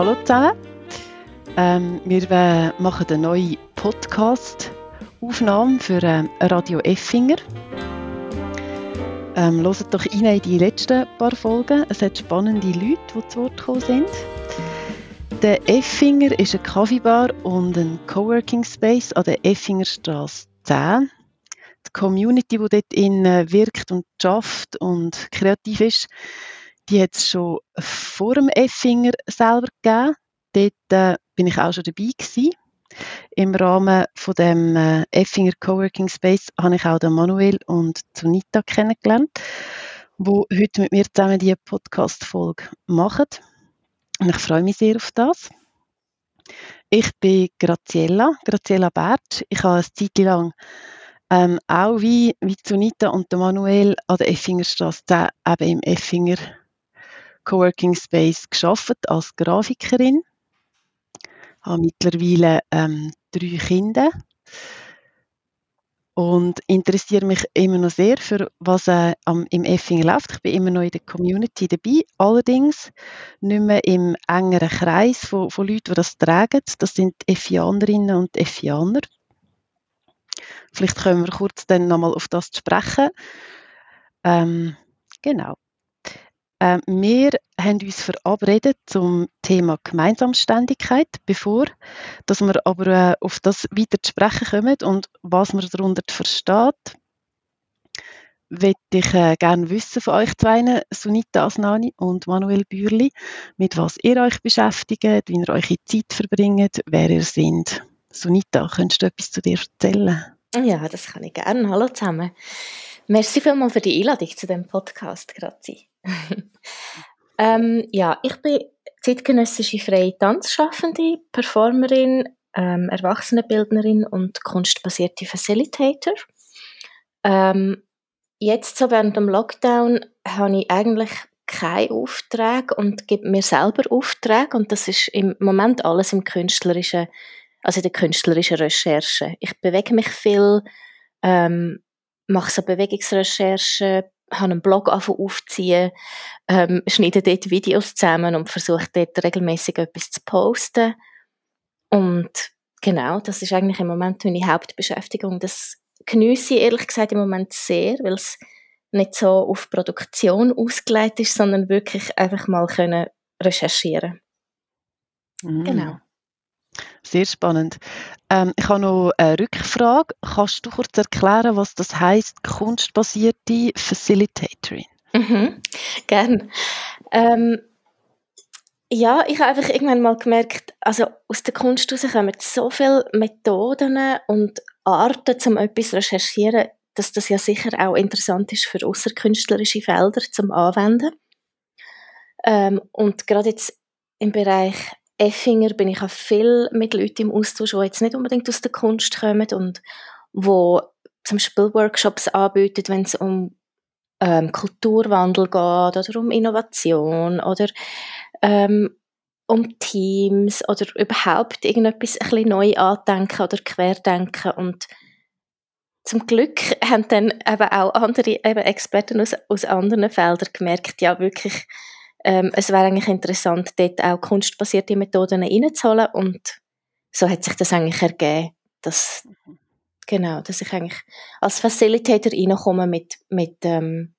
hallo zusammen. Ähm, wir äh, machen eine neue Podcast-Aufnahme für äh, Radio Effinger. Ähm, hört doch rein in die letzten paar Folgen. Es hat spannende Leute, die zu Wort gekommen sind. Der Effinger ist eine Kaffeebar und ein Coworking Space an der Effingerstraße 10. Die Community, die dort in wirkt und schafft und kreativ ist, die hat es schon vor dem Effinger selber gegeben. Dort äh, ich auch schon dabei gewesen. Im Rahmen von dem äh, Effinger Coworking Space habe ich auch den Manuel und Zunita kennengelernt, wo heute mit mir zusammen die Podcast-Folge machen. Und ich freue mich sehr auf das. Ich bin Graziella, Graziella Bert. Ich habe eine Zeit lang ähm, auch wie, wie Zunita und Manuel an der Effingerstraße eben im Effinger Coworking Space geschafft als Grafikerin. Ich habe mittlerweile ähm, drei Kinder und interessiere mich immer noch sehr für was äh, am, im Effinger läuft. Ich bin immer noch in der Community dabei, allerdings nicht mehr im engeren Kreis von, von Leuten, die das tragen. Das sind Effianerinnen und Effianer. Vielleicht können wir kurz dann nochmal auf das sprechen. Ähm, genau. Äh, wir haben uns verabredet zum Thema Gemeinsamständigkeit, bevor dass wir aber äh, auf das weiter zu sprechen kommen und was man darunter versteht, würde ich äh, gerne wissen von euch zwei, Sunita Asnani und Manuel Bürli, mit was ihr euch beschäftigt, wie ihr eure Zeit verbringt, wer ihr seid. Sunita, könntest du etwas zu dir erzählen? Ja, das kann ich gerne. Hallo zusammen. Merci vielmals für die Einladung zu dem Podcast, Grazi. ähm, ja, ich bin zeitgenössische freie Tanzschaffende, Performerin, ähm, Erwachsenenbildnerin und kunstbasierte Facilitator. Ähm, jetzt so während dem Lockdown habe ich eigentlich keinen Auftrag und gebe mir selber Aufträge und das ist im Moment alles im künstlerischen, also in der künstlerischen Recherche. Ich bewege mich viel, ähm, mache so Bewegungsrecherche, habe einen Blog aufziehen, ähm, schneide dort Videos zusammen und versuche dort regelmäßig etwas zu posten. Und genau, das ist eigentlich im Moment meine Hauptbeschäftigung. Das genieße ich ehrlich gesagt im Moment sehr, weil es nicht so auf Produktion ausgelegt ist, sondern wirklich einfach mal können recherchieren. Mhm. Genau. Sehr spannend. Ähm, ich habe noch eine Rückfrage. Kannst du kurz erklären, was das heißt, kunstbasierte Facilitatorin? Mhm, gern. Ähm, ja, ich habe einfach irgendwann mal gemerkt, also aus der Kunst heraus kommen so viele Methoden und Arten, um etwas zu recherchieren, dass das ja sicher auch interessant ist für außerkünstlerische Felder zum Anwenden. Ähm, und gerade jetzt im Bereich Effinger bin ich auch viel mit Leuten im Austausch, die jetzt nicht unbedingt aus der Kunst kommen und wo zum Beispiel Workshops anbieten, wenn es um ähm, Kulturwandel geht oder um Innovation oder ähm, um Teams oder überhaupt irgendetwas ein bisschen neu andenken oder querdenken. Und zum Glück haben dann eben auch andere eben Experten aus, aus anderen Feldern gemerkt, ja wirklich ähm, es wäre eigentlich interessant, dort auch kunstbasierte Methoden reinzuholen und so hat sich das eigentlich ergeben, dass, genau, dass ich eigentlich als Facilitator reinkomme mit, mit, ähm,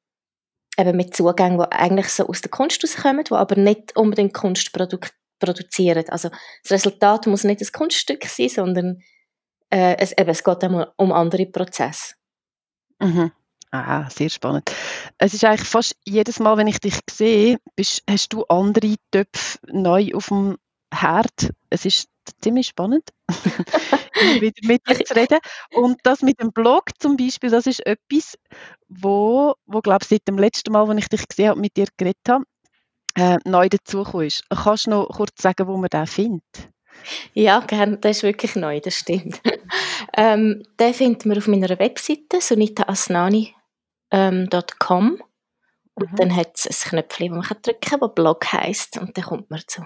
eben mit Zugängen, die eigentlich so aus der Kunst rauskommen, die aber nicht unbedingt Kunst produ produzieren. Also das Resultat muss nicht ein Kunststück sein, sondern äh, es, eben, es geht um, um andere Prozesse. Mhm. Ah, sehr spannend. Es ist eigentlich fast jedes Mal, wenn ich dich sehe, bist, hast du andere Töpfe neu auf dem Herd. Es ist ziemlich spannend, wieder mit dir zu reden. Und das mit dem Blog zum Beispiel, das ist etwas, wo, wo glaube ich, seit dem letzten Mal, als ich dich gesehen habe, mit dir geredet habe, äh, neu dazugekommen ist. Kannst du noch kurz sagen, wo man den findet? Ja, gerne. Das ist wirklich neu, das stimmt. ähm, den findet man auf meiner Webseite, sonitaasnani.com ähm, .com. Und mhm. dann hat es ein Knöpfchen, das man drücken kann, das Blog heisst. Und dann kommt man zu,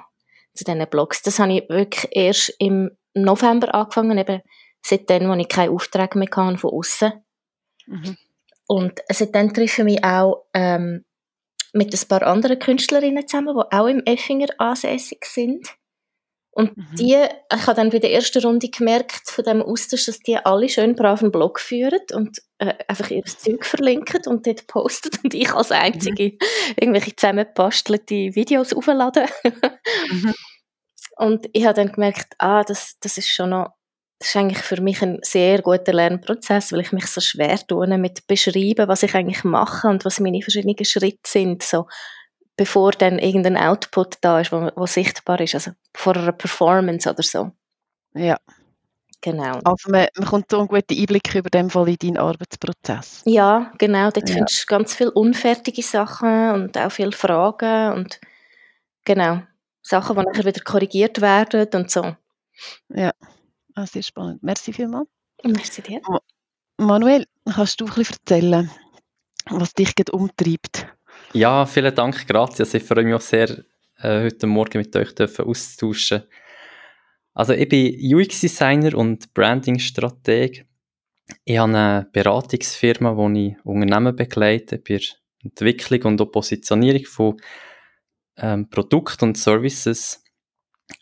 zu diesen Blogs. Das habe ich wirklich erst im November angefangen, eben seitdem, als ich keinen Auftrag mehr hatte von außen. Mhm. Und seitdem treffe ich mich auch ähm, mit ein paar anderen Künstlerinnen zusammen, die auch im Effinger ansässig sind. Und mhm. die, ich habe dann bei der ersten Runde gemerkt von dem Austausch, dass die alle schön brav einen Blog führen und äh, einfach ihr Zeug verlinken und dort posten und ich als Einzige mhm. irgendwelche zusammengebastelte Videos aufladen. mhm. Und ich habe dann gemerkt, ah, das, das ist schon noch, das ist eigentlich für mich ein sehr guter Lernprozess, weil ich mich so schwer tue mit beschreiben, was ich eigentlich mache und was meine verschiedenen Schritte sind, so bevor dann irgendein Output da ist, wo, wo sichtbar ist, also vor einer Performance oder so. Ja. Genau. Also man, man kommt so einen guten Einblick über den Fall in deinen Arbeitsprozess. Ja, genau. Dort ja. findest du ganz viele unfertige Sachen und auch viele Fragen und genau, Sachen, die nachher wieder korrigiert werden und so. Ja, ah, sehr spannend. Merci vielmals. Merci dir. Manuel, kannst du ein bisschen erzählen, was dich umtreibt? Ja, vielen Dank, grazie. Ich freue mich auch sehr, äh, heute Morgen mit euch auszutauschen. Also ich bin UX-Designer und Branding-Strateg. Ich habe eine Beratungsfirma, wo ich Unternehmen begleite bei der Entwicklung und auch Positionierung von ähm, Produkten und Services.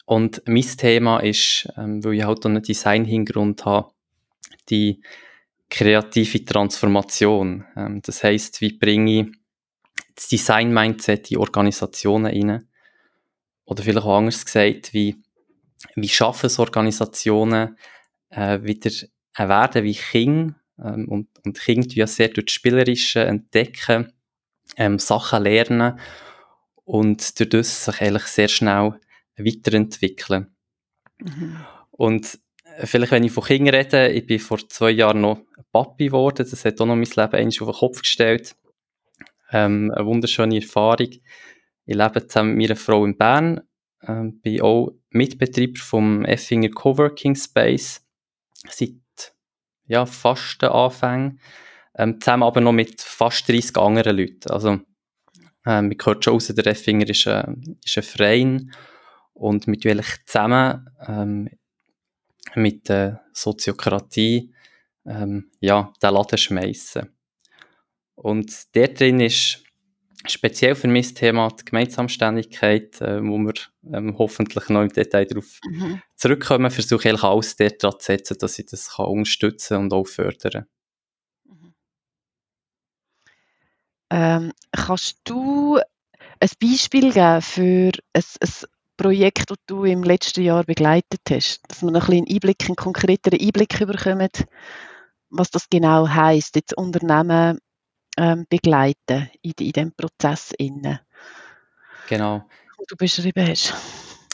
Und mein Thema ist, ähm, weil ich halt einen Design-Hintergrund habe, die kreative Transformation. Ähm, das heißt, wie bringe ich das Design-Mindset in Organisationen rein. Oder vielleicht auch anders gesagt, wie, wie schaffen es Organisationen, äh, wieder äh, werden wie Kinder, ähm, und, und Kinder ja sehr durch das Spielerische entdecken, ähm, Sachen lernen und durch das sich eigentlich sehr schnell weiterentwickeln. Mhm. Und äh, vielleicht, wenn ich von Kindern rede, ich bin vor zwei Jahren noch Papi geworden, das hat auch noch mein Leben auf den Kopf gestellt. Ähm, eine wunderschöne Erfahrung. Ich lebe zusammen mit meiner Frau in Bern, ähm, bin auch Mitbetreiber vom Effinger Coworking Space seit ja, fast den Anfängen, ähm, zusammen aber noch mit fast 30 anderen Leuten. Also, ähm, wir gehört schon raus, der Effinger ist, äh, ist ein Verein und mit eigentlich zusammen ähm, mit der Soziokratie ähm, ja, den Laden schmeißen. Und der drin ist speziell für mich das Thema die Gemeinsamständigkeit, äh, wo wir ähm, hoffentlich noch im Detail darauf mhm. zurückkommen, versuche ich alles dort dran zu setzen, dass ich das kann unterstützen und auch fördern mhm. ähm, Kannst du ein Beispiel geben für ein, ein Projekt, das du im letzten Jahr begleitet hast, dass wir noch ein bisschen Einblick, einen konkreteren Einblick bekommen, was das genau heisst, jetzt Unternehmen ähm, begleiten in, in diesem Prozess. Innen, genau. Wo du beschrieben hast.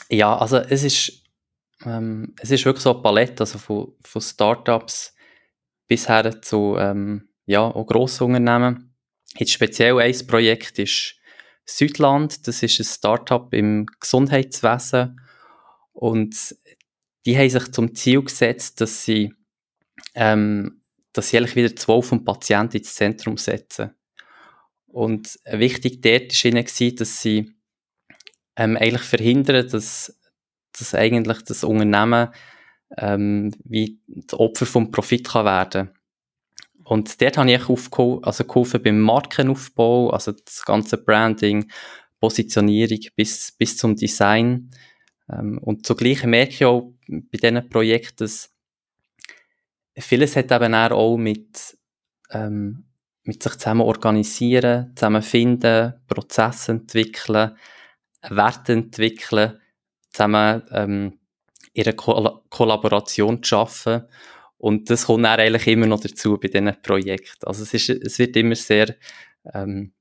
Ja, also es ist, ähm, es ist wirklich so eine Palette, also von, von Startups bis her zu ähm, ja, auch Grossunternehmen. Jetzt speziell ein Projekt ist Südland, das ist ein Startup im Gesundheitswesen und die haben sich zum Ziel gesetzt, dass sie ähm, dass sie eigentlich wieder zwölf vom Patienten ins Zentrum setzen. Und wichtig dort war ihnen, dass sie ähm, eigentlich verhindern, dass, dass eigentlich das Unternehmen ähm, wie das Opfer vom Profit kann werden Und dort habe ich aufgeholfen, also geholfen beim Markenaufbau, also das ganze Branding, Positionierung bis, bis zum Design. Ähm, und zugleich merke ich auch bei diesen Projekten, dass vieles hat eben auch mit, ähm, mit sich zusammen organisieren, zusammenfinden, Prozesse entwickeln, Werte entwickeln, zusammen ähm, ihre Ko Kollaboration zu schaffen. Und das kommt dann eigentlich immer noch dazu bei diesen Projekten. Also es, ist, es wird immer sehr ähm,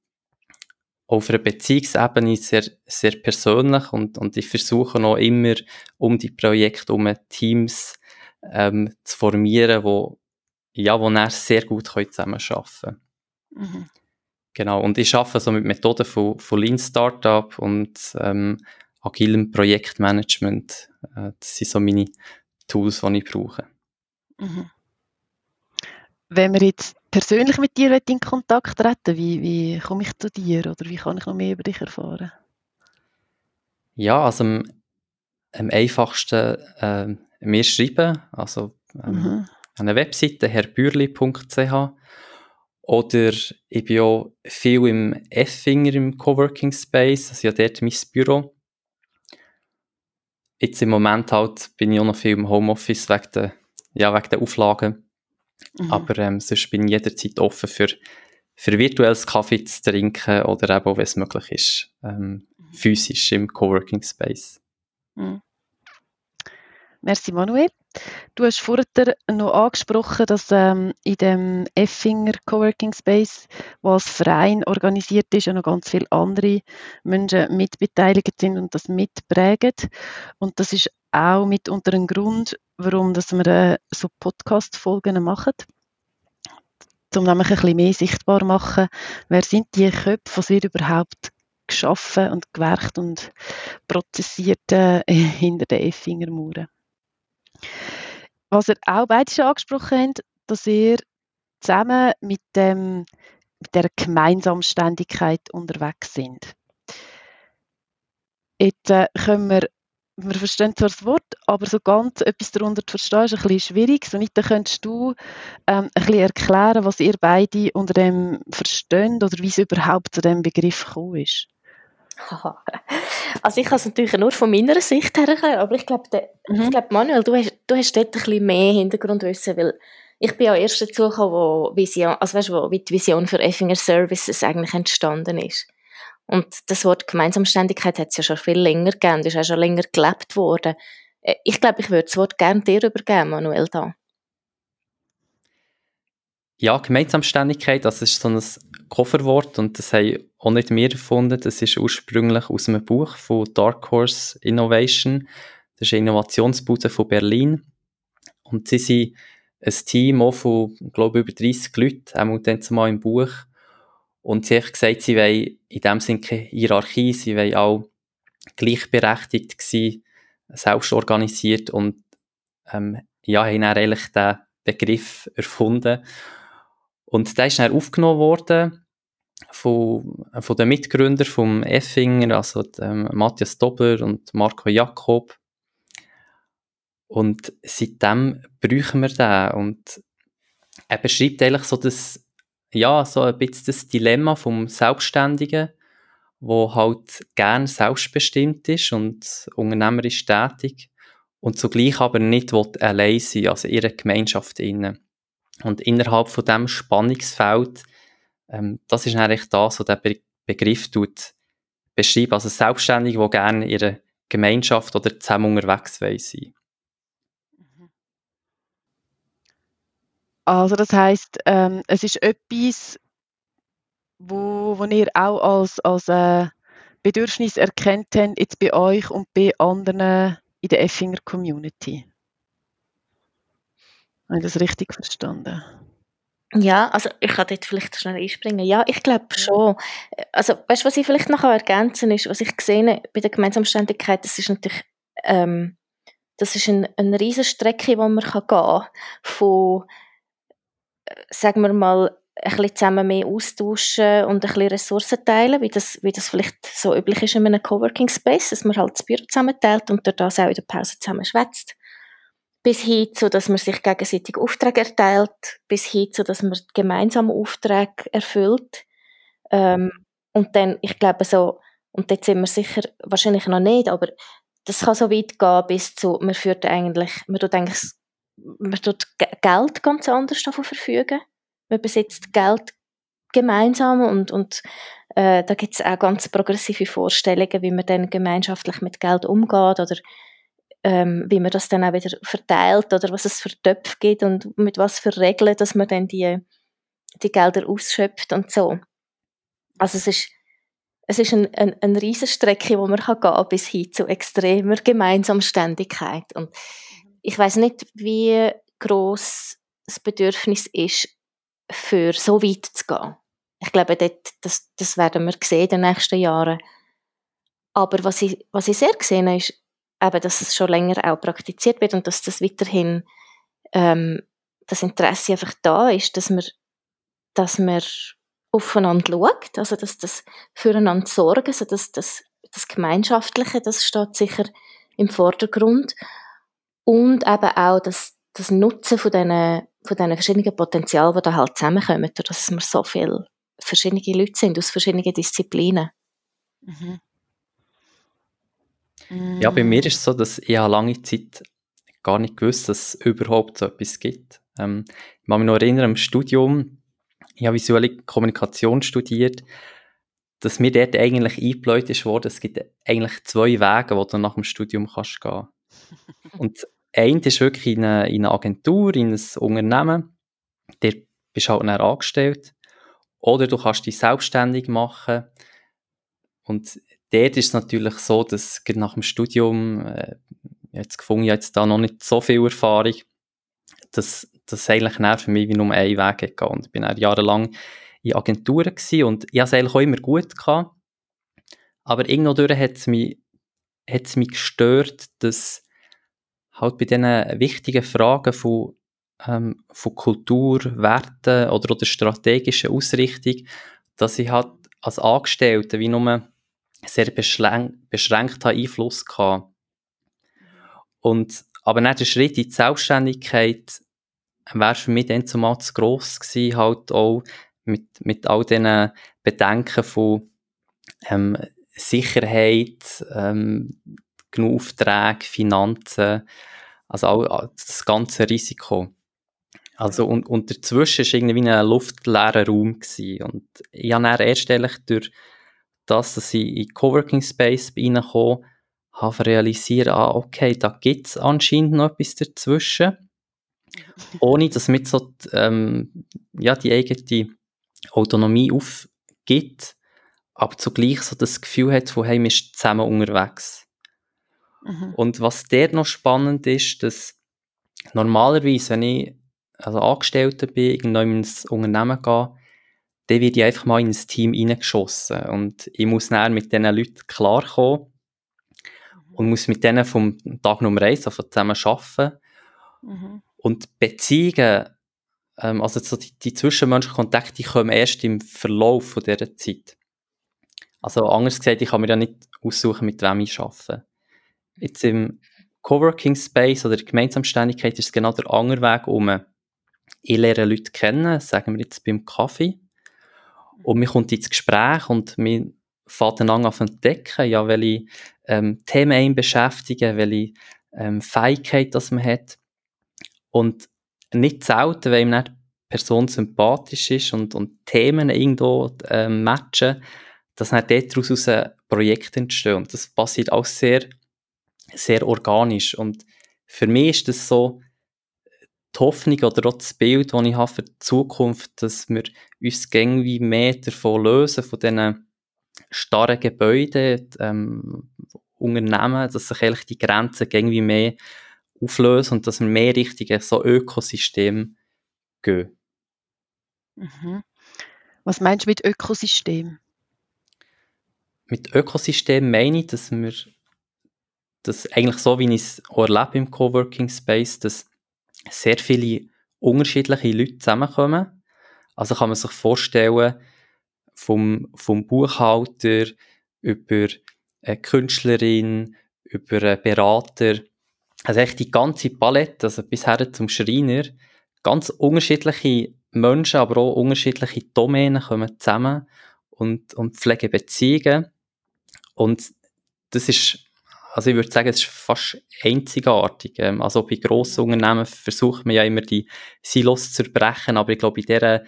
auf einer Beziehungsebene sehr, sehr persönlich und, und ich versuche noch immer um die Projekte um Teams ähm, zu formieren, wo, ja, wo dann sehr gut zusammenarbeiten können. Mhm. Genau, und ich arbeite so mit Methoden von, von Lean Startup und ähm, agilem Projektmanagement. Äh, das sind so meine Tools, die ich brauche. Mhm. Wenn wir jetzt persönlich mit dir in Kontakt treten, wie, wie komme ich zu dir oder wie kann ich noch mehr über dich erfahren? Ja, also am, am einfachsten äh, mir schreiben, also ähm, mhm. eine Webseite herbürli.ch oder ich bin auch viel im Effinger im Coworking Space, also ja dort mein Büro. jetzt im Moment halt bin ich auch noch viel im Homeoffice wegen der, ja, wegen der Auflagen. Mhm. Aber ähm, sonst bin ich jederzeit offen für, für virtuelles Kaffee zu trinken oder eben, wenn es möglich ist, ähm, mhm. physisch im Coworking Space. Mhm. Merci Manuel. Du hast vorher noch angesprochen, dass ähm, in dem Effinger Coworking Space, was Verein organisiert ist, ja noch ganz viele andere Menschen mitbeteiligt sind und das mitprägen. Und das ist auch mitunter ein Grund, warum dass wir äh, so Podcast-Folgen machen. Um nämlich ein bisschen mehr sichtbar zu machen, wer sind die Köpfe, was wird überhaupt geschaffen und gewerkt und prozessiert äh, hinter den Effinger Mauern. Was ihr auch beide schon angesprochen habt, dass ihr zusammen mit, dem, mit der Gemeinsamständigkeit unterwegs sind. Jetzt äh, können wir, wir verstehen zwar das Wort, aber so ganz etwas darunter zu verstehen ist ein bisschen schwierig. So nicht, könntest du ähm, ein bisschen erklären, was ihr beide unter dem versteht oder wie es überhaupt zu dem Begriff gekommen ist. Also ich kann es natürlich nur von meiner Sicht her aber ich glaube, mhm. ich glaube Manuel, du hast, du hast dort ein bisschen mehr Hintergrundwissen, weil ich bin ja erst dazu gekommen, wo, Vision, also weißt, wo die Vision für Effinger Services eigentlich entstanden ist. Und das Wort Gemeinsamständigkeit hat es ja schon viel länger gegeben, ist auch schon länger gelebt worden. Äh, ich glaube, ich würde das Wort gerne dir übergeben, Manuel, da. Ja, Gemeinsamständigkeit, das ist so ein Coverwort und das haben auch nicht wir erfunden. Das ist ursprünglich aus einem Buch von Dark Horse Innovation. Das ist eine Innovationsbude von Berlin. Und sie sind ein Team auch von, glaube ich, über 30 Leuten, auch dann zumal im Buch. Und sie haben gesagt, sie wollen in dem Sinne keine Hierarchie, sie wollen auch gleichberechtigt sein, selbst organisiert und ähm, ja, haben dann eigentlich den Begriff erfunden. Und der ist dann aufgenommen worden von, von den Mitgründern vom Effinger, also dem Matthias Dobler und Marco Jakob. Und seitdem brauchen wir den. Und er beschreibt eigentlich so das, ja, so ein bisschen das Dilemma vom Selbstständigen, wo halt gern selbstbestimmt ist und unternehmerisch tätig und zugleich aber nicht allein sein, also ihre Gemeinschaft innen. Und innerhalb von dem Spannungsfeld, ähm, das ist eigentlich das, was der Be Begriff tut, beschreibt. Also Selbstständige, die gerne in ihrer Gemeinschaft oder zusammen unterwegs sein mhm. Also das heißt, ähm, es ist etwas, wo, wo ihr auch als, als äh, Bedürfnis erkennt habt, jetzt bei euch und bei anderen in der Effinger Community. Habe ich das richtig verstanden? Ja, also ich kann dort vielleicht schnell einspringen. Ja, ich glaube schon. Also, weißt du, was ich vielleicht noch ergänzen ist, was ich gesehen bei der Gemeinsamständigkeit, das ist natürlich, ähm, das ist ein, eine riesige Strecke, die man kann gehen kann, von, äh, sagen wir mal, ein bisschen zusammen mehr austauschen und ein bisschen Ressourcen teilen, wie das, wie das vielleicht so üblich ist in einem Coworking Space, dass man halt das Büro zusammenteilt und dort das auch in der Pause zusammen schwätzt bis hin zu, dass man sich gegenseitig Aufträge erteilt, bis hin zu, dass man gemeinsam Aufträge erfüllt. Ähm, und dann, ich glaube so, und dort sind wir sicher wahrscheinlich noch nicht, aber das kann so weit gehen bis zu, man führt eigentlich, man tut eigentlich, man tut Geld ganz anders davon verfügen. Man besitzt Geld gemeinsam und, und äh, da gibt es auch ganz progressive Vorstellungen, wie man dann gemeinschaftlich mit Geld umgeht oder ähm, wie man das dann auch wieder verteilt oder was es für Töpfe gibt und mit was für Regeln, dass man dann die, die Gelder ausschöpft und so. Also es ist, es ist ein, ein, eine Riesenstrecke, wo man kann gehen bis hin zu extremer Gemeinsamständigkeit. Und ich weiß nicht, wie groß das Bedürfnis ist, für so weit zu gehen. Ich glaube, dort, das, das werden wir sehen in den nächsten Jahren. Aber was ich, was ich sehr gesehen habe, ist, eben, dass es schon länger auch praktiziert wird und dass das weiterhin ähm, das Interesse einfach da ist, dass man, dass man aufeinander schaut, also dass das füreinander sorgen, also dass das, das Gemeinschaftliche, das steht sicher im Vordergrund und eben auch das, das Nutzen von diesen, von diesen verschiedenen Potenzialen, die da halt zusammenkommen, dass wir so viele verschiedene Leute sind aus verschiedenen Disziplinen. Mhm. Mm. Ja, bei mir ist es so, dass ich lange Zeit gar nicht gewusst, dass es überhaupt so etwas gibt. Ähm, ich kann mich noch erinnern, im Studium, ich habe visuelle Kommunikation studiert, dass mir dort eigentlich eingebläut ist worden, es gibt eigentlich zwei Wege, wo du nach dem Studium kannst gehen. Und ein ist wirklich in eine, in eine Agentur, in ein Unternehmen, der bist halt dann angestellt. Oder du kannst dich selbstständig machen. Und dort ist es natürlich so, dass nach dem Studium, äh, jetzt gefunden, ich jetzt da noch nicht so viel Erfahrung, dass das eigentlich für mich wie nur einen Weg gegangen. Und ich bin jahrelang in Agenturen gewesen und ich hatte es eigentlich auch immer gut gehabt. Aber irgendwo durch hat es mich, mich gestört, dass halt bei diesen wichtigen Fragen von, ähm, von Kultur, Werten oder, oder strategischer Ausrichtung, dass ich halt als Angestellter wie nur sehr beschränkt, Einfluss hatte. Und, aber nicht der Schritt in die Selbstständigkeit wäre für mich dann zumal zu gross gewesen, halt auch mit, mit all diesen Bedenken von ähm, Sicherheit, ähm, genug Aufträge, Finanzen, also auch das ganze Risiko. Also und, und dazwischen war irgendwie ein luftleerer Raum. Gewesen. Und ich habe dann erst durch das, dass ich in Coworking Space reinkomme, habe realisiert, ah, okay, da gibt es anscheinend noch etwas dazwischen. Ohne dass mit so ähm, ja, die eigene Autonomie aufgibt, aber zugleich so das Gefühl hat, von hey, wir sind zusammen unterwegs. Mhm. Und was dort noch spannend ist, dass normalerweise, wenn ich also Angestellter bin, irgendwo ins Unternehmen gehe, dann werde ich einfach mal in ein Team reingeschossen. Und ich muss dann mit diesen Leuten klarkommen und muss mit denen vom Tag Nummer eins also zusammen arbeiten. Mhm. Und Beziehungen, ähm, also so die, die zwischenmenschlichen Kontakte, die kommen erst im Verlauf von dieser Zeit. Also anders gesagt, ich kann mir ja nicht aussuchen, mit wem ich arbeite. Jetzt im Coworking Space oder Gemeinsamständigkeit ist es genau der andere Weg um. Ich lerne Leute kennen, sagen wir jetzt beim Kaffee. Und man kommt ins Gespräch und man fängt dann an zu entdecken, ja, welche ähm, Themen einen beschäftigen, welche ähm, Fähigkeit das man hat. Und nicht selten, wenn ihm nicht die Person sympathisch ist und, und Themen irgendwo ähm, matchen, dass dann daraus Projekte entstehen. Und das passiert auch sehr sehr organisch. Und für mich ist das so die Hoffnung oder auch das Bild, das ich habe für die Zukunft, dass wir uns irgendwie mehr davon lösen, von diesen starren Gebäuden, ähm, Unternehmen, dass sich eigentlich die Grenzen irgendwie mehr auflösen und dass wir mehr Richtung so Ökosystem gehen. Mhm. Was meinst du mit Ökosystem? Mit Ökosystem meine ich, dass wir dass eigentlich so, wie ich es erlebe im Coworking Space, dass sehr viele unterschiedliche Leute zusammenkommen. Also kann man sich vorstellen, vom, vom Buchhalter über eine Künstlerin, über einen Berater, also echt die ganze Palette, also bisher zum Schreiner, ganz unterschiedliche Menschen, aber auch unterschiedliche Domänen kommen zusammen und, und pflegen Beziehungen. Und das ist also ich würde sagen, es ist fast einzigartig. Ähm, also bei grossen Unternehmen versucht man ja immer die Silos zu brechen, aber ich glaube, in dieser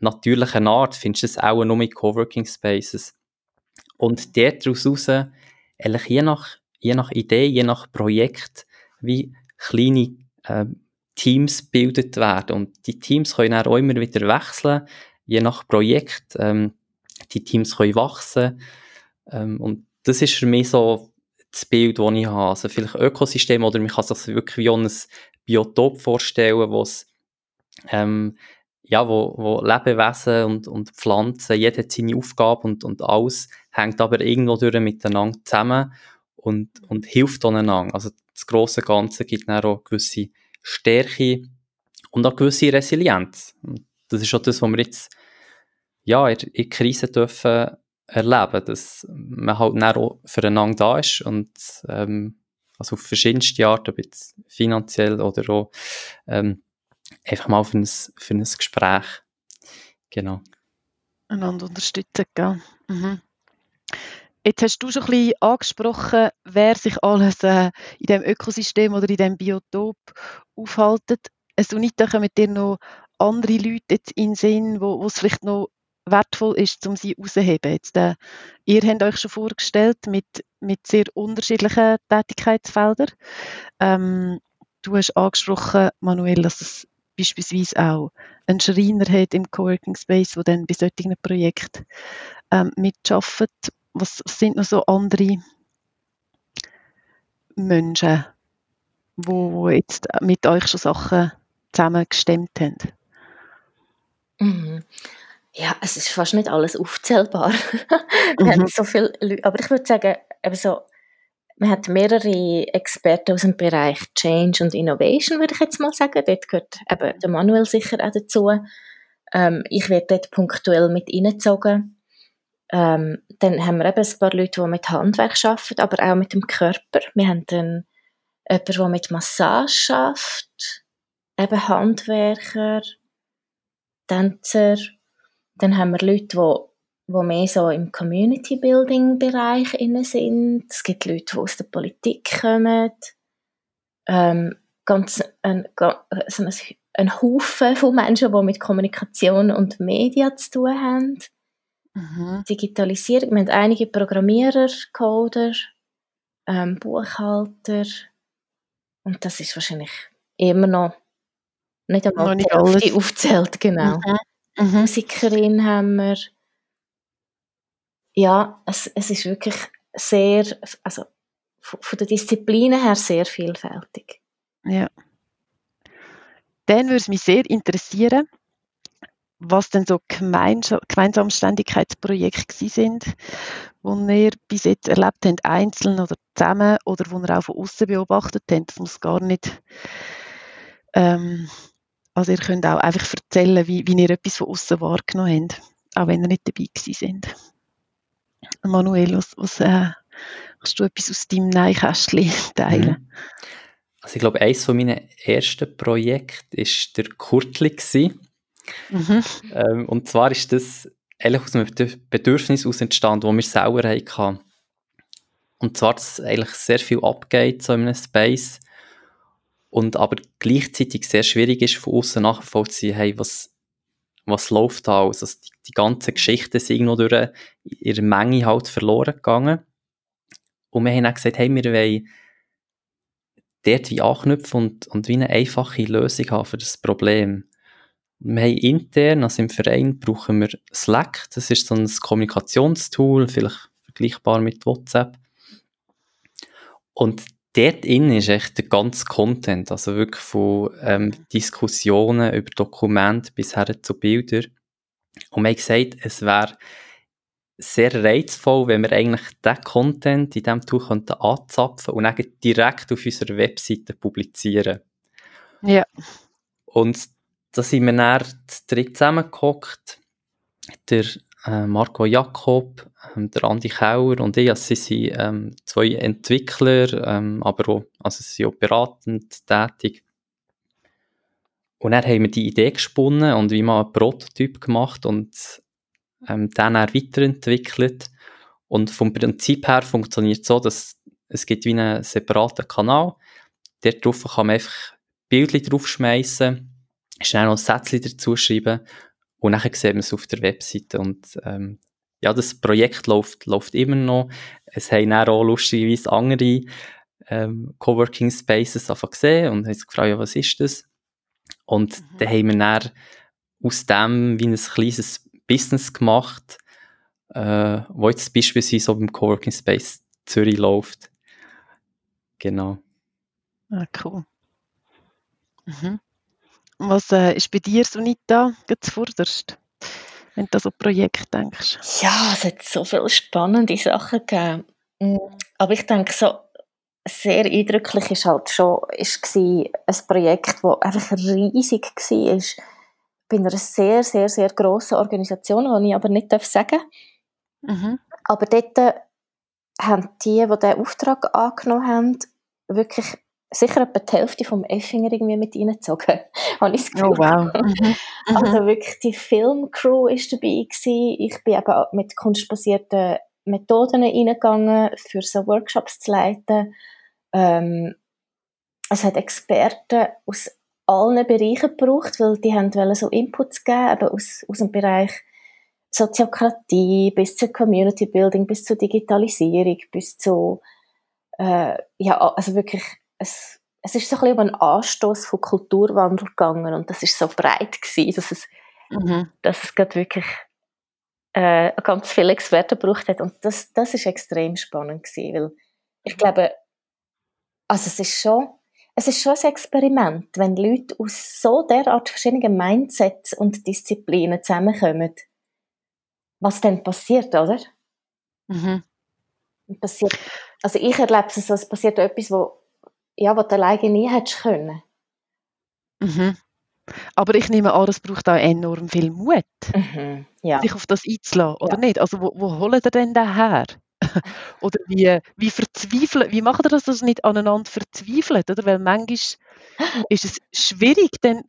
natürlichen Art findest du es auch nur mit Coworking Spaces. Und daraus heraus, eigentlich je nach, je nach Idee, je nach Projekt, wie kleine äh, Teams gebildet werden. Und die Teams können auch immer wieder wechseln, je nach Projekt. Ähm, die Teams können wachsen. Ähm, und das ist für mich so das Bild, das ich habe. Also vielleicht Ökosystem oder man kann sich wirklich wie ein Biotop vorstellen, wo es ähm, ja, wo, wo Lebewesen und, und Pflanzen, jeder hat seine Aufgabe und, und alles hängt aber irgendwo durch miteinander zusammen und, und hilft aneinander. Also das große Ganze gibt dann auch gewisse Stärke und auch gewisse Resilienz. Und das ist auch das, was wir jetzt ja, in, in Krisen dürfen erleben, dass man halt dann auch füreinander da ist und ähm, also auf verschiedenste Arten, ob jetzt finanziell oder auch ähm, einfach mal für ein, für ein Gespräch. Genau. Einander unterstützen, gell? Mhm. Jetzt hast du schon ein bisschen angesprochen, wer sich alles äh, in dem Ökosystem oder in dem Biotop aufhaltet. Sunita, kommen dir noch andere Leute jetzt in den Sinn, wo es vielleicht noch wertvoll ist, um sie herauszuheben? Jetzt, äh, ihr habt euch schon vorgestellt mit, mit sehr unterschiedlichen Tätigkeitsfeldern. Ähm, du hast angesprochen, Manuel, dass es beispielsweise auch einen Schreiner hat im Coworking Space, der dann bei solchen Projekten ähm, mitarbeitet was sind noch so andere Menschen, wo jetzt mit euch schon Sachen zusammen gestemmt haben? Mhm. Ja, es ist fast nicht alles aufzählbar. wir mhm. haben so viele Leute, aber ich würde sagen, eben so, wir haben mehrere Experten aus dem Bereich Change und Innovation, würde ich jetzt mal sagen. Dort gehört eben der Manuel sicher auch dazu. Ähm, ich werde dort punktuell mit reingezogen. Ähm, dann haben wir eben ein paar Leute, die mit Handwerk arbeiten, aber auch mit dem Körper. Wir haben dann jemanden, der mit Massage arbeitet, eben Handwerker, Tänzer. Dann haben wir Leute, die, die mehr so im Community-Building-Bereich sind. Es gibt Leute, die aus der Politik kommen. Ähm, ganz ein, ein, ein Haufen von Menschen, die mit Kommunikation und Medien zu tun haben. Mhm. Digitalisierung. Wir haben einige Programmierer, Coder, ähm, Buchhalter. Und das ist wahrscheinlich immer noch nicht einmal noch nicht alles. aufzählt, genau. Mhm. Mhm. Musikerin haben wir. Ja, es, es ist wirklich sehr, also von der Disziplinen her sehr vielfältig. Ja. Dann würde es mich sehr interessieren, was denn so Gemeinsamständigkeitsprojekte sind, die ihr bis jetzt erlebt habt, einzeln oder zusammen, oder wo ihr auch von außen beobachtet habt. Das muss gar nicht. Ähm, also ihr könnt auch einfach erzählen, wie, wie ihr etwas von außen wahrgenommen habt, auch wenn ihr nicht dabei gewesen seid. Manuel, was, was äh, kannst du etwas aus deinem Neinkästchen teilen? Mhm. Also ich glaube, eines meiner ersten Projekte war der Kurtli. Mhm. Ähm, und zwar ist das eigentlich aus einem Bedürfnis aus entstanden, das wir selber hatten. Und zwar, dass eigentlich sehr viel abgeht so in einem Space und aber gleichzeitig sehr schwierig ist, von außen nachvollziehen, hey, was, was läuft da aus? Also die, die ganzen Geschichten sind irgendwo durch ihre Menge halt verloren gegangen. Und wir haben dann gesagt, hey, wir wollen dort wie anknüpfen und, und wie eine einfache Lösung haben für das Problem. Wir haben intern, also im Verein, brauchen wir Slack. Das ist so ein Kommunikationstool, vielleicht vergleichbar mit WhatsApp. Und dort drin ist echt der ganze Content, also wirklich von ähm, Diskussionen über Dokumente bis her zu Bildern. Und wir haben gesagt, es wäre sehr reizvoll, wenn wir eigentlich den Content in diesem Tool könnten anzapfen und dann direkt auf unserer Webseite publizieren. Ja. Und da sind wir dann dritt zusammengehockt. Der äh, Marco Jakob, ähm, der Andi Kauer und ich. Also sie sind ähm, zwei Entwickler, ähm, aber auch, also sie sind auch beratend tätig. Und dann haben wir die Idee gesponnen und wie man einen Prototyp gemacht und ähm, den dann weiterentwickelt. Und vom Prinzip her funktioniert es so, dass es gibt wie einen separaten Kanal. Dort drauf kann man einfach Bildchen draufschmeißen schnell noch ein Sätzchen dazu schreiben und dann sehen wir es auf der Webseite und ähm, ja, das Projekt läuft, läuft immer noch. Es haben dann auch lustigerweise andere ähm, Coworking Spaces gesehen und haben sich gefragt, ja, was ist das? Und mhm. dann haben wir dann aus dem wie ein kleines Business gemacht, äh, wo jetzt beispielsweise so beim Coworking Space Zürich läuft. Genau. Ah, cool. Mhm. Was äh, ist bei dir, Sunita, zuvorderst, wenn du an so Projekt denkst? Ja, es hat so viele spannende Sachen gegeben. Mm, aber ich denke, so sehr eindrücklich ist halt schon ist ein Projekt, das einfach riesig war. Bei einer sehr, sehr, sehr grossen Organisation, die ich aber nicht sagen darf. Mhm. Aber dort haben die, die diesen Auftrag angenommen haben, wirklich sicher etwa die Hälfte vom Effinger irgendwie mit reingezogen. habe ich das Oh wow. Mhm. Also wirklich die Filmcrew war dabei gewesen. Ich bin eben mit kunstbasierten Methoden reingegangen, für so Workshops zu leiten. Ähm, es hat Experten aus allen Bereichen gebraucht, weil die haben so Inputs geben, eben aus, aus dem Bereich Soziokratie bis zu Community Building, bis zur Digitalisierung, bis zu äh, ja, also wirklich es, es ist so ein bisschen um einen Anstoß von Kulturwandel gegangen und das ist so breit gewesen, dass es, mhm. dass es gerade wirklich äh, ganz viele Experten gebraucht hat und das, das ist extrem spannend gewesen, weil ich glaube, also es ist schon es ist schon ein Experiment, wenn Leute aus so derart verschiedenen Mindsets und Disziplinen zusammenkommen. Was dann passiert, oder? Mhm. Passiert, also ich erlebe es so, es passiert etwas, wo, ja, was du alleine nie hättest können. Mhm. Aber ich nehme an, es braucht auch enorm viel Mut, mhm. ja. sich auf das einzulassen, oder ja. nicht? Also wo, wo holen ihr denn den her? oder wie, wie verzweifeln, wie macht ihr das, dass ihr nicht aneinander verzweifelt, oder? Weil manchmal ist es schwierig, dann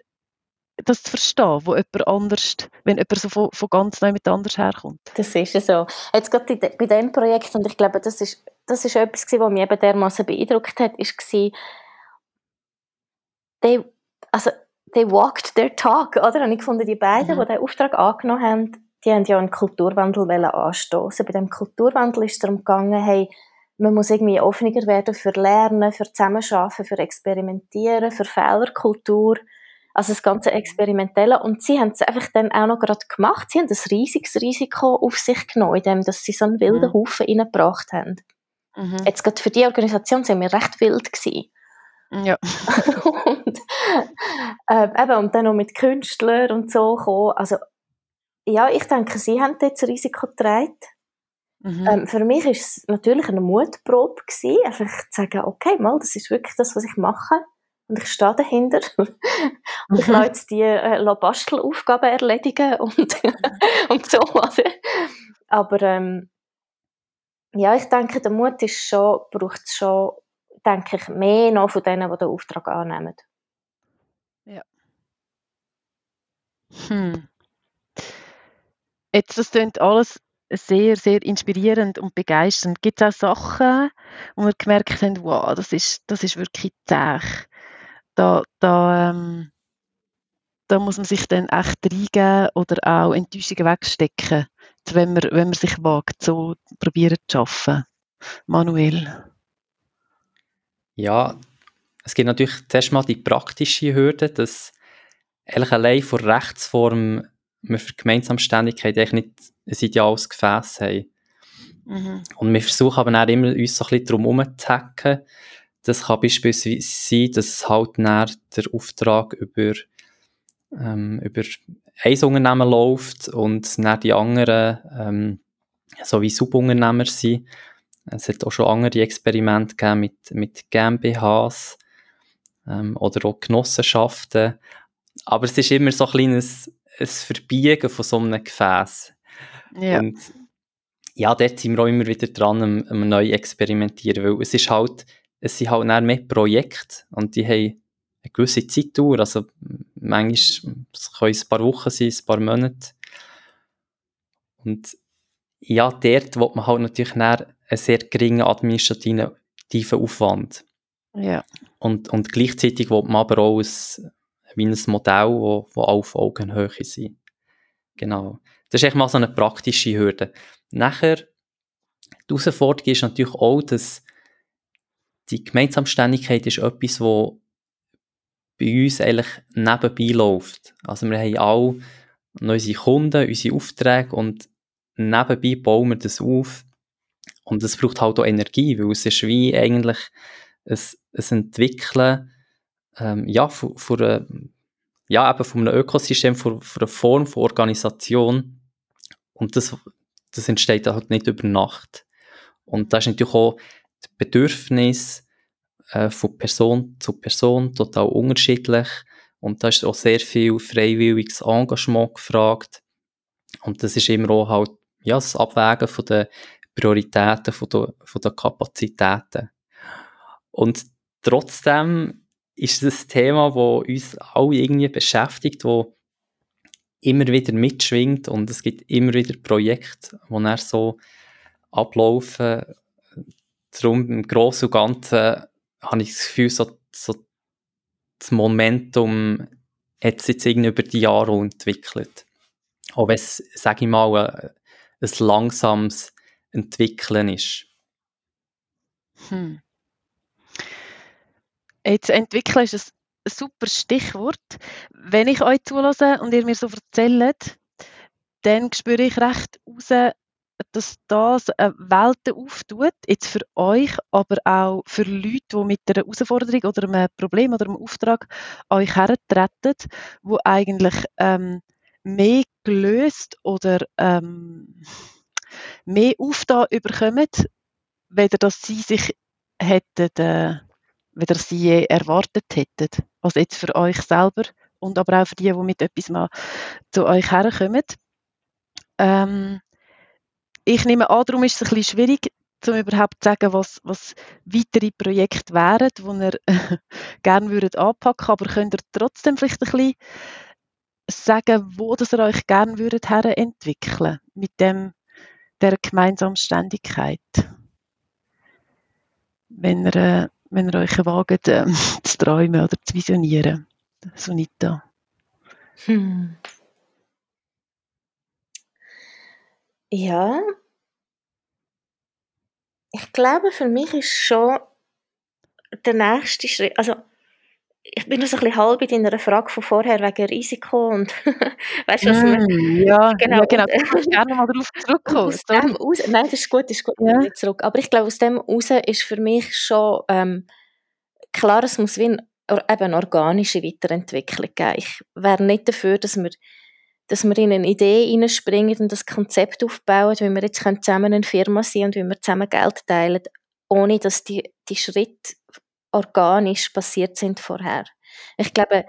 das zu verstehen, wo jemand anders, wenn jemand so von, von ganz neu mit anders herkommt. Das ist ja so. Jetzt gerade bei diesem Projekt, und ich glaube, das ist, das ist etwas, was mich eben dermaßen beeindruckt hat, ist they, also, they walked their talk, oder? Und ich fand, die beiden, mhm. die den Auftrag angenommen haben, die haben ja einen Kulturwandel anstoßen. Bei dem Kulturwandel ist es darum gegangen, hey, man muss irgendwie offener werden für Lernen, für Zusammenarbeiten, für Experimentieren, für Fehlerkultur. Also das ganze Experimentelle. Und sie haben es einfach dann auch noch gerade gemacht. Sie haben ein riesiges Risiko auf sich genommen, indem dass sie so einen wilden mhm. Haufen reingebracht haben. Mhm. Jetzt gerade für die Organisation sind wir recht wild gewesen. Ja. und, äh, eben, und dann noch mit Künstlern und so kommen. Also ja, ich denke, sie haben jetzt ein Risiko getragen. Mhm. Ähm, für mich war es natürlich eine Mutprobe gewesen, einfach zu sagen, okay, mal, das ist wirklich das, was ich mache. Und ich stehe dahinter. und ich mhm. lasse die äh, Bastelaufgaben erledigen und, und so. Also. Aber ähm, ja, ich denke, der Mut ist schon, braucht es schon, denke ich, mehr noch von denen, die den Auftrag annehmen. Ja. Hm. Jetzt, das klingt alles sehr, sehr inspirierend und begeisternd. Gibt es auch Sachen, wo wir gemerkt haben, wow, das ist, das ist wirklich zäh. Da, da, ähm, da muss man sich dann echt reingeben oder auch Enttäuschungen wegstecken, wenn man, wenn man sich wagt, so probieren zu arbeiten. Manuel? Ja, es gibt natürlich zuerst mal die praktische Hürde, dass eigentlich allein von Rechtsform wir für Gemeinsamständigkeit eigentlich nicht ein ideales Gefäß haben. Mhm. Und wir versuchen aber dann immer, uns so ein bisschen darum herumzuhacken. Das kann beispielsweise sein, dass halt dann der Auftrag über, ähm, über ein Unternehmen läuft und dann die anderen ähm, so wie Subunternehmer sind. Es hat auch schon andere Experimente gegeben mit, mit GmbHs ähm, oder auch Genossenschaften. Aber es ist immer so ein kleines ein Verbiegen von so einem Gefäß. Ja. Und ja, dort sind wir auch immer wieder dran, am, am neu experimentieren, weil es ist halt, es sind halt mehr Projekte und die haben eine gewisse Zeitdauer, also manchmal es können ein paar Wochen sein, ein paar Monate. Und ja, dort will man halt natürlich einen sehr geringen administrativen Aufwand. Ja. Und, und gleichzeitig will man aber auch ein, wie ein Modell, wo, wo auf Augenhöhe sind. Genau. Das ist echt mal so eine praktische Hürde. Nachher, die Herausforderung ist natürlich auch, dass die Gemeinsamständigkeit ist etwas, wo bei uns eigentlich nebenbei läuft. Also wir haben alle unsere Kunden, unsere Aufträge und nebenbei bauen wir das auf. Und das braucht halt auch Energie, weil es ist wie eigentlich ein, ein Entwickeln ähm, ja, von, von einer, ja, eben von einem Ökosystem, von, einer Form von Organisation. Und das, das entsteht halt nicht über Nacht. Und da ist natürlich auch das Bedürfnis äh, von Person zu Person total unterschiedlich. Und da ist auch sehr viel freiwilliges Engagement gefragt. Und das ist immer auch halt, ja, das Abwägen von den Prioritäten, von den, von den Kapazitäten. Und trotzdem ist das ein Thema, das uns alle irgendwie beschäftigt, wo immer wieder mitschwingt und es gibt immer wieder Projekte, wo er so ablaufen. Darum im Großen und Ganzen habe ich das Gefühl, so, so das Momentum hat sich jetzt irgendwie über die Jahre entwickelt. Auch wenn es, sage ich mal, ein, ein langsames Entwickeln ist. Hm. Jetzt entwickeln ist ein super Stichwort. Wenn ich euch zulasse und ihr mir so erzählt, dann spüre ich recht raus, dass das Welten auftut, jetzt für euch, aber auch für Leute, die mit einer Herausforderung oder einem Problem oder einem Auftrag euch hertreten, die eigentlich ähm, mehr gelöst oder ähm, mehr Auftrag überkommen, weder dass sie sich hätten, äh, weder sie je erwartet hätten, als jetzt für euch selber und aber auch für die, die mit etwas mal zu euch herkommen. Ähm, ich nehme an, darum ist es ein bisschen schwierig, um überhaupt zu sagen, was, was weitere Projekte wären, die ihr gerne würdet anpacken aber könnt ihr trotzdem vielleicht ein bisschen sagen, wo das ihr euch gerne würdet entwickeln mit dem, der gemeinsamen Ständigkeit? Wenn ihr, äh, wenn ihr euch wagt, äh, zu träumen oder zu visionieren. Sonita. Hm. Ja. Ich glaube, für mich ist schon der nächste Schritt, also ich bin noch so ein bisschen halb in deiner Frage von vorher wegen Risiko und weißt du, was mm, man, ja, genau, ja, genau. Ich würde gerne mal darauf zurückkommen. Aus dem raus, nein, das ist gut, das ist gut, ja. nicht zurück. Aber ich glaube, aus dem raus ist für mich schon ähm, klar, es muss wie eine, eben eine organische Weiterentwicklung geben. Ich wäre nicht dafür, dass wir dass wir in eine Idee hineinspringen und das Konzept aufbauen, wie wir jetzt zusammen eine Firma sein und wie wir zusammen Geld teilen, ohne dass die, die Schritte organisch passiert sind vorher. Ich glaube,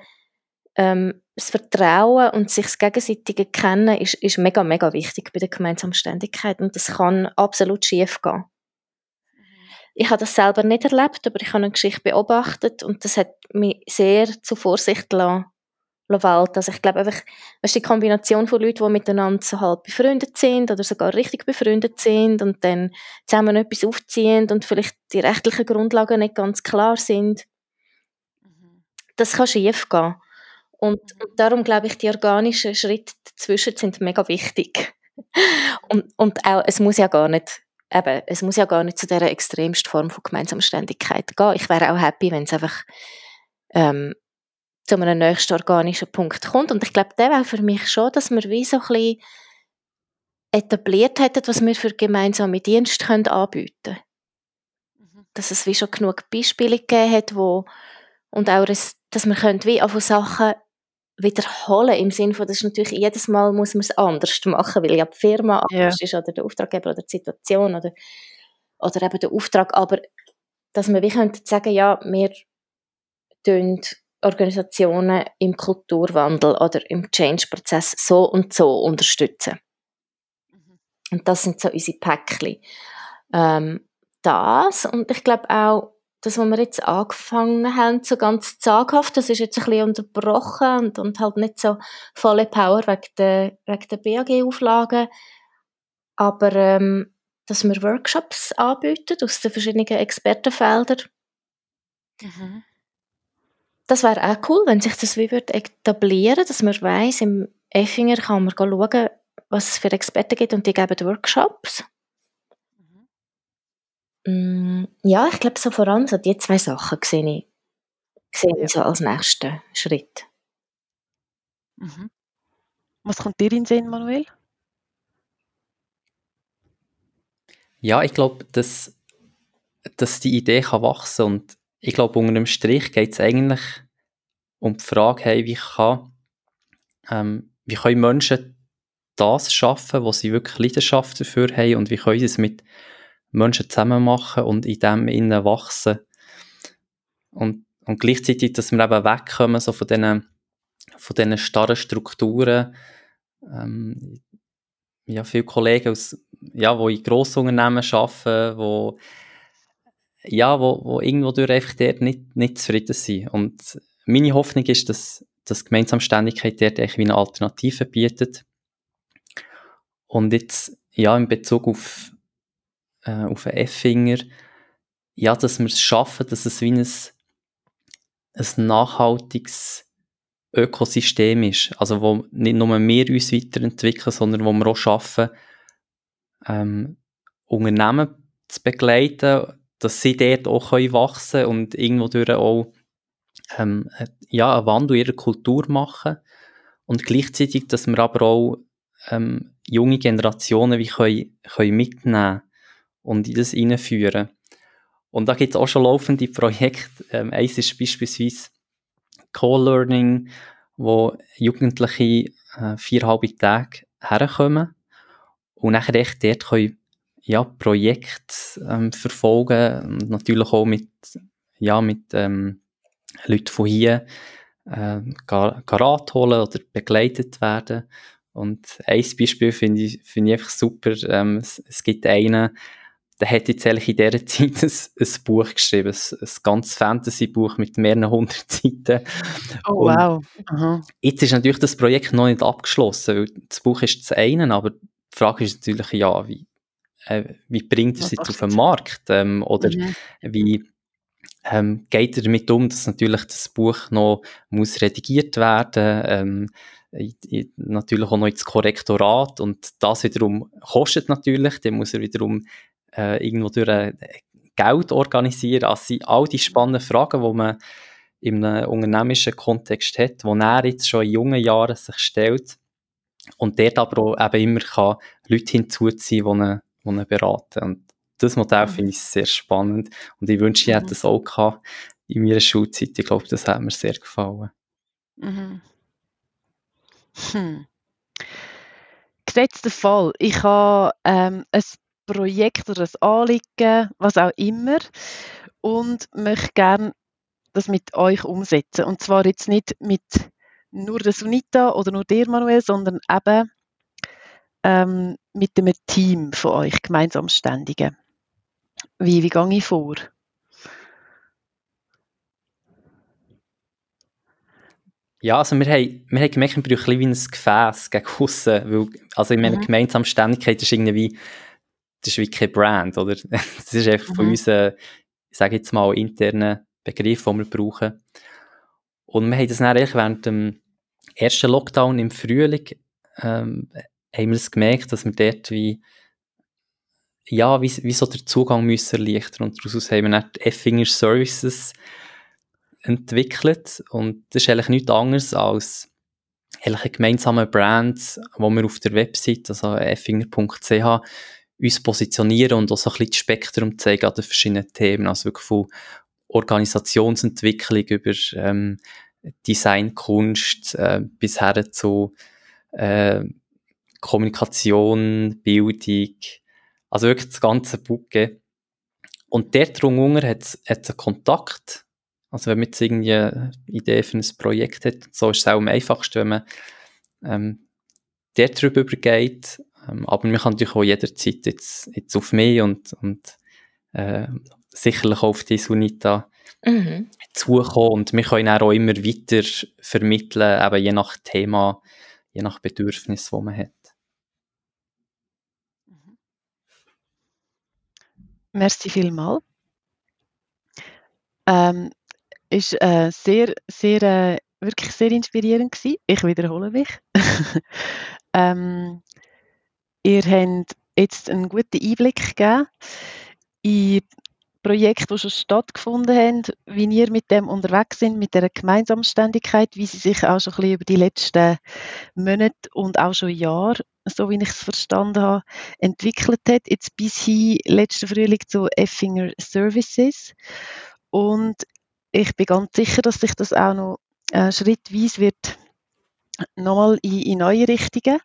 ähm, das Vertrauen und sich das gegenseitige Kennen ist, ist mega, mega wichtig bei der gemeinsamen Ständigkeit und das kann absolut schief gehen. Mhm. Ich habe das selber nicht erlebt, aber ich habe eine Geschichte beobachtet und das hat mich sehr zur Vorsicht lassen, Welt. Also ich glaube einfach, ist die Kombination von Leuten, die miteinander so halb befreundet sind oder sogar richtig befreundet sind und dann zusammen etwas aufziehen und vielleicht die rechtlichen Grundlagen nicht ganz klar sind. Mhm. Das kann schief gehen. Und, mhm. und darum glaube ich, die organischen Schritte dazwischen sind mega wichtig. und, und auch, es muss ja gar nicht eben, es muss ja gar nicht zu dieser extremsten Form von Gemeinsamständigkeit gehen. Ich wäre auch happy, wenn es einfach ähm, zu einem nächsten organischen Punkt kommt. Und ich glaube, der wäre für mich schon, dass wir wie so ein bisschen etabliert hätten, was wir für gemeinsame Dienste können anbieten können. Mhm. Dass es wie schon genug Beispiele gegeben hat, wo, und auch, dass wir können wie auch von Sachen wiederholen, im Sinne von, dass natürlich jedes Mal muss man es anders machen, weil ja die Firma anders ist, oder der Auftraggeber, oder die Situation, oder, oder eben der Auftrag, aber dass wir wie können sagen, ja, wir tun Organisationen im Kulturwandel oder im Change-Prozess so und so unterstützen. Mhm. Und das sind so unsere Päckchen. Ähm, das und ich glaube auch, das, was wir jetzt angefangen haben, so ganz zaghaft, das ist jetzt ein bisschen unterbrochen und, und halt nicht so volle Power wegen der, wegen der BAG-Auflagen. Aber ähm, dass wir Workshops anbieten aus den verschiedenen Expertenfeldern. Mhm das wäre auch cool, wenn sich das wie würde etablieren dass man weiss, im Effinger kann man schauen, was es für Experten gibt und die geben Workshops. Mhm. Ja, ich glaube so vor allem so die zwei Sachen sehe ich, sehe ich so als nächsten Schritt. Mhm. Was kommt dir in den Sinn, Manuel? Ja, ich glaube, dass, dass die Idee kann wachsen und ich glaube, unter dem Strich geht es eigentlich um die Frage, hey, wie, kann, ähm, wie können Menschen das schaffen, was sie wirklich Leidenschaft dafür haben und wie können sie es mit Menschen zusammen machen und in dem innen wachsen. Und, und gleichzeitig, dass wir eben wegkommen so von diesen, von diesen starren Strukturen. Ähm, ja, viele Kollegen, aus, ja, die in Grossunternehmen arbeiten, wo ja, wo, wo irgendwo durch einfach dort nicht, nicht zufrieden sind. Und meine Hoffnung ist, dass, dass Gemeinsamständigkeit dort wie eine Alternative bietet. Und jetzt, ja, in Bezug auf, äh, auf den Effinger, ja, dass wir es schaffen, dass es wie ein, ein nachhaltiges Ökosystem ist. Also wo nicht nur wir uns weiterentwickeln, sondern wo wir auch schaffen, ähm, Unternehmen zu begleiten, dass sie dort auch können wachsen und irgendwo auch ähm, ja, einen Wandel ihrer Kultur machen und gleichzeitig, dass wir aber auch ähm, junge Generationen wie können, können mitnehmen und in das hineinführen. Und da gibt es auch schon laufende Projekte. Ähm, eins ist beispielsweise Co-Learning, wo Jugendliche äh, viereinhalb Tage herkommen und nachher echt dort können, ja, Projekte ähm, verfolgen und natürlich auch mit, ja, mit ähm, Leuten von hier äh, holen oder begleitet werden. Und ein Beispiel finde ich, find ich einfach super. Ähm, es, es, gibt einen, der hat jetzt eigentlich in dieser Zeit ein, ein Buch geschrieben, ein, ein ganz Fantasy-Buch mit mehreren hundert Seiten. Oh, Und wow. Aha. Jetzt ist natürlich das Projekt noch nicht abgeschlossen, weil das Buch ist das eine, aber die Frage ist natürlich, ja, wie, äh, wie bringt er jetzt auf den Markt? Ähm, oder mhm. wie ähm, geht er damit um, dass natürlich das Buch noch muss redigiert werden ähm, natürlich auch noch ins Korrektorat und das wiederum kostet natürlich, dann muss er wiederum äh, irgendwo durch äh, Geld organisieren. Also sind all die spannenden Fragen, die man in einem unternehmischen Kontext hat, wo er jetzt schon in jungen Jahren sich stellt und dort aber auch eben immer kann Leute hinzuziehen, die ihn, die ihn beraten. Und das Modell mhm. finde ich sehr spannend und ich wünsche, ich hätte mhm. das auch gehabt in meiner Schulzeit. Ich glaube, das hat mir sehr gefallen. Mhm. Hm. Gesetzter Fall. Ich habe ähm, ein Projekt oder ein Anliegen, was auch immer, und möchte gerne das mit euch umsetzen. Und zwar jetzt nicht mit nur der Sunita oder nur der Manuel, sondern eben ähm, mit einem Team von euch, gemeinsam Ständigen. Wie, wie gehe ich vor? Ja, also wir haben, wir haben gemerkt, wir brauchen ein, ein Gefäß gegen aussen, weil, also in meiner mhm. Gemeinsamständigkeit ist irgendwie, das ist wie kein Brand, oder? Das ist einfach mhm. von uns, ich sage jetzt mal, internen Begriff, den wir brauchen. Und wir haben das dann eigentlich während dem ersten Lockdown im Frühling, ähm, haben wir es gemerkt, dass wir dort wie ja, wie, wie so der Zugang müssen erleichtern. Und daraus haben wir dann Effinger Services entwickelt. Und das ist eigentlich nichts anderes als eigentlich ein gemeinsamer Brand, wo wir auf der Website, also effinger.ch, uns positionieren und auch so ein bisschen das Spektrum zeigen an den verschiedenen Themen. Also wirklich von Organisationsentwicklung über ähm, Designkunst äh, bis her zu äh, Kommunikation, Bildung, also wirklich das ganze Bucke. Und der drunter hat es einen Kontakt. Also wenn man jetzt irgendwie eine Idee für ein Projekt hat, so ist es auch am einfachsten, wenn man ähm, der darüber übergeht. Ähm, aber man kann natürlich auch jederzeit jetzt, jetzt auf mich und, und äh, sicherlich auch auf die Sunita mhm. zukommen. Und wir können auch immer weiter vermitteln, eben je nach Thema, je nach Bedürfnis, das man hat. Merci vielmals. Ähm, ist äh, sehr, sehr, äh, wirklich sehr inspirierend gewesen. Ich wiederhole mich. ähm, ihr habt jetzt einen guten Einblick gegeben in Projekte, die schon stattgefunden haben, wie ihr mit dem unterwegs sind, mit der Gemeinsamständigkeit, wie sie sich auch schon ein bisschen über die letzten Monate und auch schon Jahre, so wie ich es verstanden habe, entwickelt hat. Jetzt bis hin letzten Frühling zu Effinger Services. Und ich bin ganz sicher, dass sich das auch noch äh, schrittweise wird nochmal in, in neue Richtungen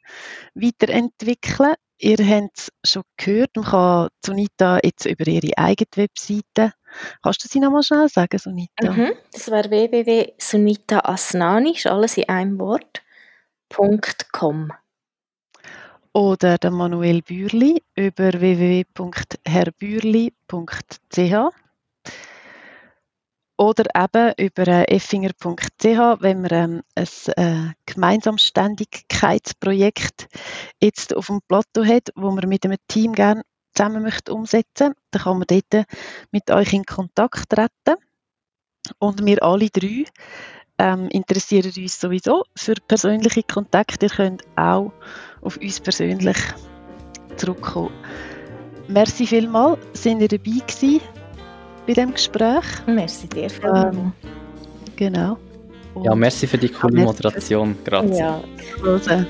weiterentwickeln. Ihr habt es schon gehört, man kann Sunita jetzt über ihre eigene Webseite. Kannst du sie nochmal schnell sagen, Sunita? Mhm, das wäre www.sunitaasnani, ist alles in einem Wort, .com. Oder der Manuel Bürli über www.herrbürli.ch oder eben über äh, effinger.ch, wenn man ähm, ein äh, Gemeinsamständigkeitsprojekt jetzt auf dem Plateau hat, wo man mit einem Team gerne zusammen möchte umsetzen dann kann man dort mit euch in Kontakt treten. Und wir alle drei ähm, interessieren uns sowieso für persönliche Kontakte. Ihr könnt auch auf uns persönlich zurückkommen. Merci vielmals, sind ihr dabei gewesen bei dem Gespräch. Merci dir vielmals. Ähm, genau. Und ja, merci für die coole Moderation. Grazie. Ja. Also.